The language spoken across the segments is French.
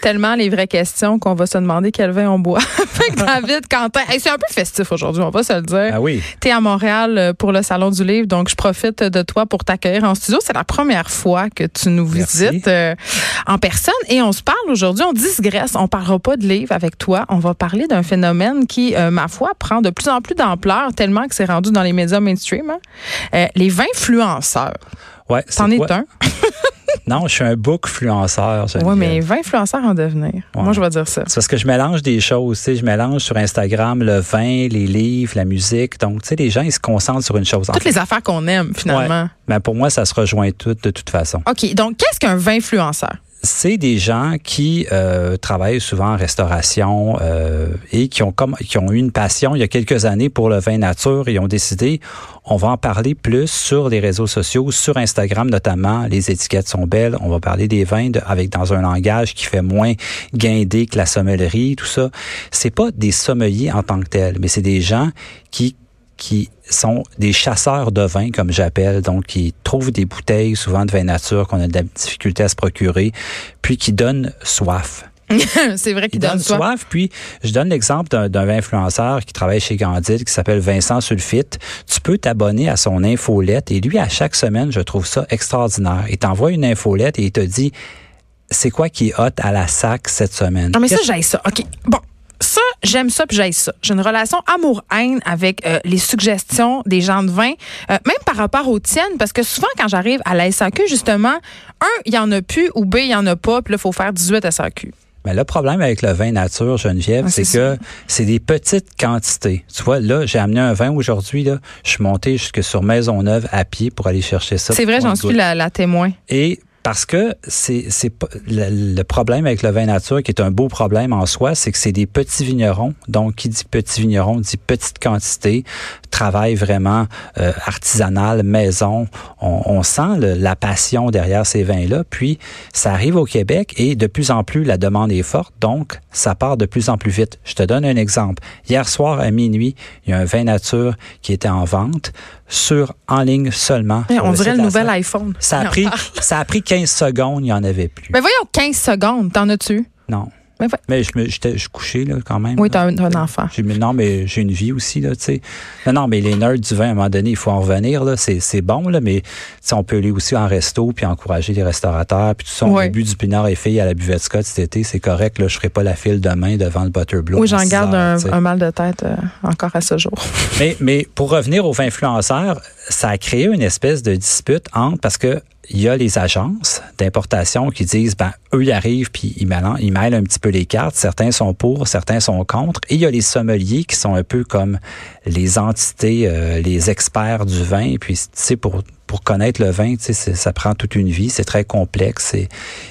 tellement les vraies questions qu'on va se demander quel vin on boit. David, Quentin, hey, c'est un peu festif aujourd'hui, on va se le dire. Ah oui. Tu es à Montréal euh, pour le Salon du Livre, donc je profite de toi pour t'accueillir en studio. C'est la première fois que tu nous Merci. visites euh, en personne et on se parle aujourd'hui, on digresse, on parlera pas de livre avec toi, on va parler d'un phénomène qui, euh, ma foi, prend de plus en plus d'ampleur tellement que c'est rendu dans les médias mainstream. hein. Euh, les vins influenceurs. Ouais, T'en es un? Non, je suis un bookfluenceur. Oui, Geneviève. mais 20 influenceurs en devenir. Moi, je vais dire ça. C'est parce que je mélange des choses. Tu sais, je mélange sur Instagram le vin, les livres, la musique. Donc, tu sais, les gens, ils se concentrent sur une chose. En Toutes fait. les affaires qu'on aime, finalement. Ouais. Mais pour moi, ça se rejoint tout de toute façon. OK, donc qu'est-ce qu'un vin influenceur? C'est des gens qui euh, travaillent souvent en restauration euh, et qui ont comme qui ont eu une passion il y a quelques années pour le vin nature et ont décidé on va en parler plus sur les réseaux sociaux, sur Instagram notamment. Les étiquettes sont belles. On va parler des vins avec dans un langage qui fait moins guindé que la sommellerie, tout ça. C'est pas des sommeliers en tant que tels, mais c'est des gens qui qui sont des chasseurs de vin, comme j'appelle, donc qui trouvent des bouteilles, souvent de vin nature, qu'on a de la difficulté à se procurer, puis qui donnent soif. c'est vrai qu'il donne soif. soif, puis je donne l'exemple d'un influenceur qui travaille chez Gandil, qui s'appelle Vincent Sulfite. Tu peux t'abonner à son infolette, et lui, à chaque semaine, je trouve ça extraordinaire. Il t'envoie une infolette et il te dit, c'est quoi qui est hot à la sac cette semaine? Non, mais ça, j'aille ça. OK. Bon. Ça, j'aime ça, puis j'aille ça. J'ai une relation amour-haine avec euh, les suggestions des gens de vin, euh, même par rapport aux tiennes, parce que souvent, quand j'arrive à la SAQ, justement, un, il y en a plus, ou B, il y en a pas, puis là, il faut faire 18 SAQ. Mais le problème avec le vin nature, Geneviève, Ah, c'est que c'est des petites quantités. Tu vois, là, j'ai amené un vin aujourd'hui, là. Je suis monté jusque sur Maisonneuve à pied pour aller chercher ça. C'est vrai, j'en suis la, la témoin. Et parce que c'est le, le problème avec le vin nature qui est un beau problème en soi, c'est que c'est des petits vignerons. Donc qui dit petit vigneron dit petite quantité, travail vraiment euh, artisanal, maison. On, on sent le- la passion derrière ces vins-là. Puis ça arrive au Québec et de plus en plus la demande est forte, donc ça part de plus en plus vite. Je te donne un exemple. Hier soir à minuit, il y a un vin nature qui était en vente sur en ligne seulement. on dirait le nouvel iPhone. Ça a pris, ça a pris 15 secondes, il n'y en avait plus. Mais voyons, 15 secondes, t'en as-tu? Non. Mais ouais. Mais je me, je suis couché, là, quand même. Oui, t'as un, enfant. Mais non, mais j'ai une vie aussi, là, tu sais. Non, non, mais les nerds du vin, à un moment donné, il faut en revenir, là. C'est, c'est bon, là, mais, tu on peut aller aussi en resto puis encourager les restaurateurs puis tout ça. Ouais. a bu du pinard et filles à la buvette Scott cet été, c'est correct, là. Je ferai pas la file demain devant le Butterblow. Oui, j'en 6 garde heures, un, tu mal de tête euh, encore à ce jour. Mais, mais pour revenir aux vins influenceurs, ça a créé une espèce de dispute entre parce que il y a les agences d'importation qui disent ben eux ils arrivent puis ils mêlent, ils mêlent un petit peu les cartes. Certains sont pour, certains sont contre. Et il y a les sommeliers qui sont un peu comme les entités, euh, les experts du vin. Et puis tu sais pour pour connaître le vin, tu sais, ça prend toute une vie, c'est très complexe et,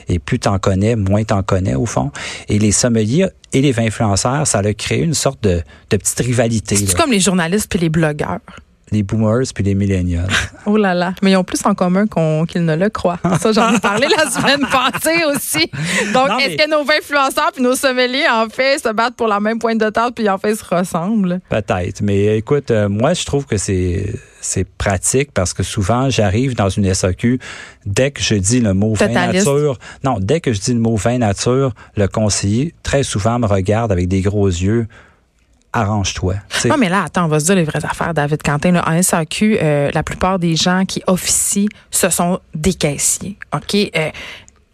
et plus t'en connais, moins t'en connais au fond. Et les sommeliers et les vins influenceurs, ça a créé une sorte de, de petite rivalité. C'est comme les journalistes puis les blogueurs. Les boomers puis les millennials. Oh là là. Mais ils ont plus en commun qu'on- qu'ils ne le croient. Ça, j'en ai parlé la semaine passée aussi. Donc, est-ce que nos vins influenceurs puis nos sommeliers, en fait, se battent pour la même pointe de table puis en fait se ressemblent? Peut-être. Mais écoute, euh, moi, je trouve que c'est c'est pratique parce que souvent, j'arrive dans une SAQ, dès que je dis le mot vin Totaliste. nature, non, dès que je dis le mot vin nature, le conseiller, très souvent, me regarde avec des gros yeux. Arrange-toi. Non, mais là, attends, on va se dire les vraies affaires, David Quentin. En SAQ, euh, la plupart des gens qui officient, ce sont des. OK? Euh,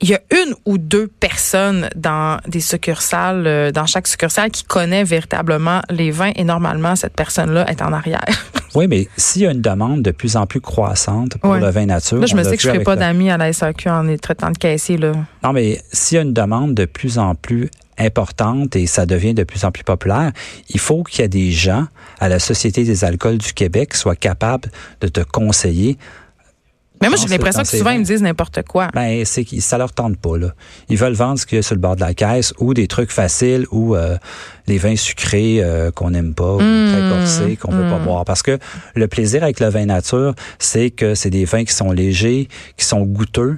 il y a une ou deux personnes dans des succursales, euh, dans chaque succursale, qui connaît véritablement les vins et normalement, cette personne-là est en arrière. Oui, mais s'il y a une demande de plus en plus croissante pour Ouais. le vin nature. Là, je me sais que je vu ferai pas d'amis à la SAQ en les traitant de caissier, là. Non, mais s'il y a une demande de plus en plus importante et ça devient de plus en plus populaire, il faut qu'il y ait des gens à la Société des alcools du Québec qui soient capables de te conseiller. Mais moi, j'ai l'impression que souvent, ils me disent n'importe quoi. Ben, c'est que ça leur tente pas, là. Ils veulent vendre ce qu'il y a sur le bord de la caisse ou des trucs faciles ou euh, les vins sucrés euh, qu'on n'aime pas ou Mmh, très corsés qu'on veut pas mmh. boire. Parce que le plaisir avec le vin nature, c'est que c'est des vins qui sont légers, qui sont goûteux,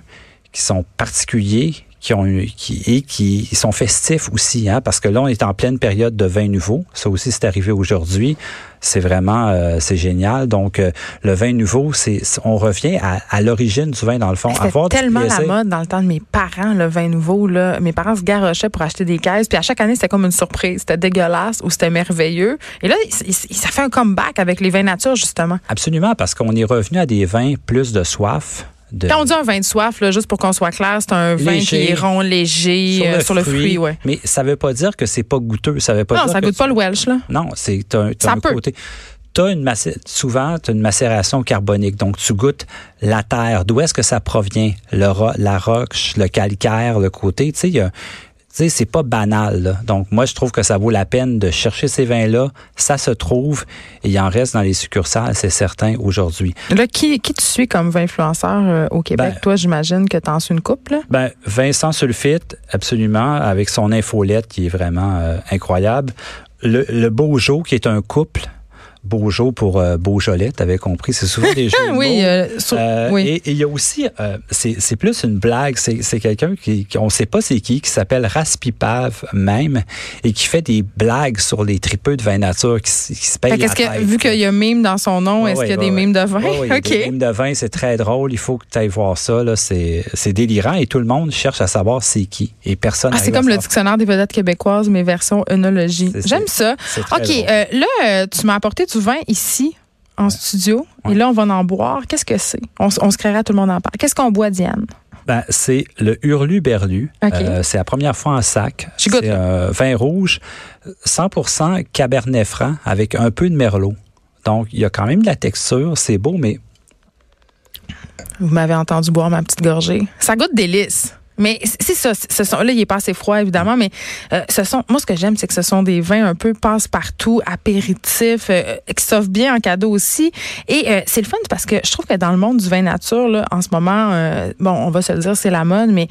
qui sont particuliers, qui ont qui et qui sont festifs aussi, hein, parce que là on est en pleine période de vin nouveau. Ça aussi c'est arrivé aujourd'hui. C'est vraiment euh, c'est génial. Donc euh, le vin nouveau, c'est on revient à, à l'origine du vin dans le fond. C'était tellement la mode dans le temps de mes parents le vin nouveau là. Mes parents se garochaient pour acheter des caisses, puis à chaque année c'était comme une surprise. C'était dégueulasse ou c'était merveilleux. Et là ça fait un comeback avec les vins nature justement. Absolument parce qu'on est revenu à des vins plus de soif quand on dit un vin de soif, là, juste pour qu'on soit clair, c'est un vin qui est rond, léger, sur le, euh, fruit. ouais. Mais ça veut pas dire que c'est pas goûteux. Ça veut pas non, dire ça goûte pas le Welsh, là. Non, c'est un, un côté. As une souvent, tu as une macération carbonique. Donc, tu goûtes la terre. D'où est-ce que ça provient? Le, la roche, le calcaire, le côté. Tu sais, il y a, sais, c'est pas banal. Donc, moi, je trouve que ça vaut la peine de chercher ces vins-là. Ça se trouve et il en reste dans les succursales, c'est certain, aujourd'hui. Là, qui, qui tu suis comme vin influenceur euh, au Québec? Ben, Toi, j'imagine que tu en suis une couple. Là? Ben, Vincent Sulfite, absolument, avec son infolette qui est vraiment euh, incroyable. Le, le Beaujo, qui est un couple Beaujolais pour euh, Beaujolais, t'avais compris, c'est souvent des jeux oui, euh, euh, oui. Et il y a aussi, euh, c'est plus une blague, c'est quelqu'un qui, qui, on sait pas c'est qui, qui s'appelle Raspipave même, et qui fait des blagues sur les tripeux de vin nature qui, se payent la que, Vu qu'il y a mime dans son nom, est-ce qu'il y a des mimes de vin? Oui, okay. des mimes de vin, c'est très drôle, il faut que tu ailles voir ça, c'est délirant, et tout le monde cherche à savoir c'est qui, et personne ah, C'est comme le dictionnaire des vedettes québécoises, mais version œnologie. J'aime ça. OK, là, tu m'as apporté du vin ici en studio. Et là, on va en boire. Qu'est-ce que c'est? On, se créera, tout le monde en parle. Qu'est-ce qu'on boit, Diane? Ben, c'est le Hurlu-Berlu. Euh, c'est la première fois en sac. C'est un vin rouge, 100% Cabernet Franc avec un peu de Merlot. Donc, il y a quand même de la texture. C'est beau, mais... Vous m'avez entendu boire ma petite gorgée. Ça goûte délice. Mais c'est ça, ce sont là il est pas assez froid évidemment, mais euh, ce sont moi ce que j'aime c'est que ce sont des vins un peu passe-partout, apéritifs, euh, qui s'offrent bien en cadeau aussi. Et euh, c'est le fun parce que je trouve que dans le monde du vin nature là, en ce moment, bon, on va se le dire, c'est la mode, mais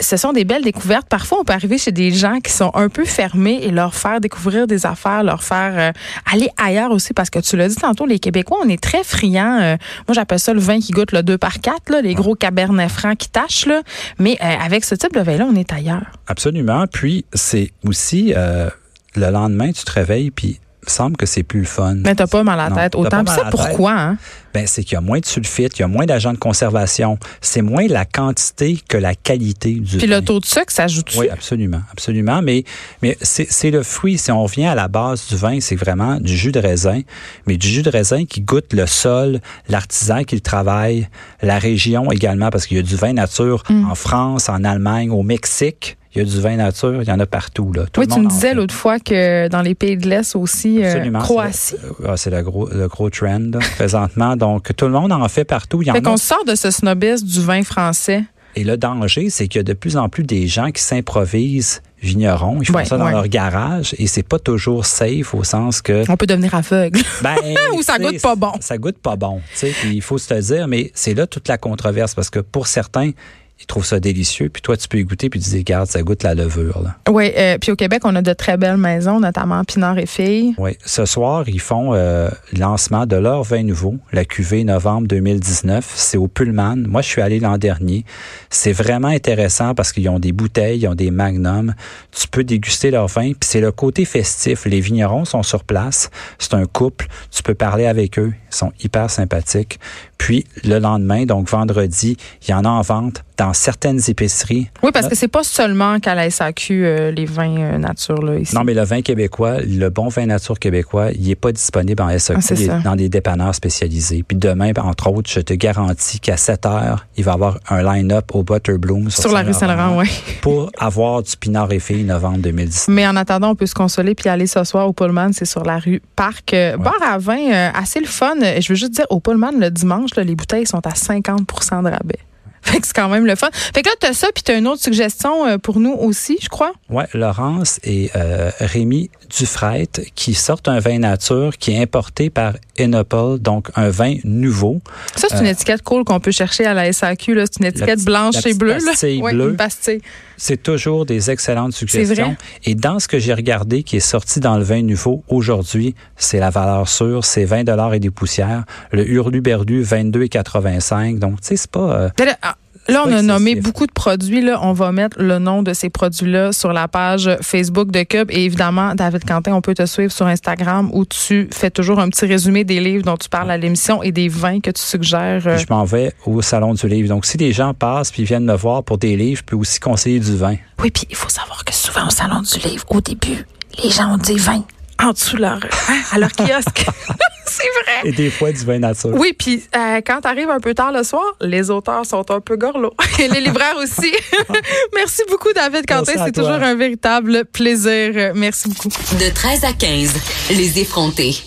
ce sont des belles découvertes. Parfois, on peut arriver chez des gens qui sont un peu fermés et leur faire découvrir des affaires, leur faire aller ailleurs aussi parce que tu l'as dit tantôt, les Québécois, on est très friands. moi, j'appelle ça le vin qui goûte le 2 par 4 là, les gros cabernet francs qui tâchent là, mais avec ce type de vin-là, on est ailleurs. Absolument. Puis, c'est aussi euh, le lendemain, tu te réveilles, puis il semble que c'est plus le fun. Mais t'as pas mal à la tête. Autant. ça, pourquoi? Hein? Ben, c'est qu'il y a moins de sulfite, il y a moins d'agents de conservation. C'est moins la quantité que la qualité du Puis le taux de sucre, ça ajoute Oui, absolument. Absolument. Mais, mais c'est le fruit. Si on revient à la base du vin, c'est vraiment du jus de raisin. Mais du jus de raisin qui goûte le sol, l'artisan qui le travaille, la région également, parce qu'il y a du vin nature mm. en France, en Allemagne, au Mexique. Il y a du vin nature, il y en a partout. Là. oui, tu me disais l'autre fois que dans les pays de l'Est aussi, euh, Croatie. Ah, c'est le gros, le gros trend présentement. Donc, tout le monde en fait partout. Il y fait qu'on sort de ce snobisme du vin français. Et le danger, c'est qu'il y a de plus en plus des gens qui s'improvisent vignerons. Ils font ça dans leur garage et c'est pas toujours safe au sens que. On peut devenir aveugle. Ben, Ou ça goûte pas bon. Ça goûte pas bon. Il faut se le dire, mais c'est là toute la controverse parce que pour certains, ils trouvent ça délicieux. Puis toi, tu peux y goûter, puis tu dis, regarde, ça goûte la levure. Oui, euh, puis au Québec, on a de très belles maisons, notamment Pinard et Filles. Oui, ce soir, ils font euh, lancement de leur vin nouveau, la cuvée novembre 2019. C'est au Pullman. Moi, je suis allé l'an dernier. C'est vraiment intéressant parce qu'ils ont des bouteilles, ils ont des magnums. Tu peux déguster leur vin, puis c'est le côté festif. Les vignerons sont sur place. C'est un couple. Tu peux parler avec eux. Ils sont hyper sympathiques. Puis le lendemain, donc vendredi, il y en a en vente dans certaines épiceries. Oui, parce que c'est pas seulement qu'à la SAQ euh, les vins euh, nature là ici. Non, mais le vin québécois, le bon vin nature québécois, il est pas disponible en SAQ, ah, dans des dépanneurs spécialisés. Puis demain, entre autres, je te garantis qu'à 7 heures, il va y avoir un line-up au Butterbloom sur, sur la rue Saint-Laurent, oui. pour avoir du Pinard et Filles novembre 2010. Mais en attendant, on peut se consoler puis aller ce soir au Pullman, c'est sur la rue Parc. Euh, bar à vin, assez le fun. Je veux juste dire, au Pullman, le dimanche, les bouteilles sont à 50% de rabais. Fait que c'est quand même le fun. Fait que là, tu as ça, puis tu as une autre suggestion euh, pour nous aussi, je crois. Oui, Laurence et euh, Rémi Dufresne qui sortent un vin nature qui est importé par Enopole, donc un vin nouveau. Ça, c'est une euh, étiquette cool qu'on peut chercher à la SAQ. C'est une étiquette blanche et bleue. Pastille bleue. C'est toujours des excellentes suggestions. Et dans ce que j'ai regardé qui est sorti dans le vin nouveau aujourd'hui, c'est la valeur sûre, c'est 20 dollars et des poussières. Le Hurlu-Berlu, 22,85. Donc, tu sais, c'est pas... Ah, Là, on a nommé beaucoup de produits. Là. On va mettre le nom de ces produits-là sur la page Facebook de Cube. Et évidemment, David Quentin, on peut te suivre sur Instagram où tu fais toujours un petit résumé des livres dont tu parles à l'émission et des vins que tu suggères. Euh. Je m'en vais au Salon du Livre. Donc, si des gens passent puis viennent me voir pour des livres, je peux aussi conseiller du vin. Oui, puis il faut savoir que souvent au Salon du Livre, au début, les gens ont dit vin en dessous de leur, hein, à leur kiosque. c'est vrai. Et des fois, du vin nature. Oui, puis euh, quand tu arrives un peu tard le soir, les auteurs sont un peu gorlots. Et les libraires aussi. Merci beaucoup, David Quentin. C'est toujours un véritable plaisir. Merci beaucoup. De 13 à 15, les effrontés.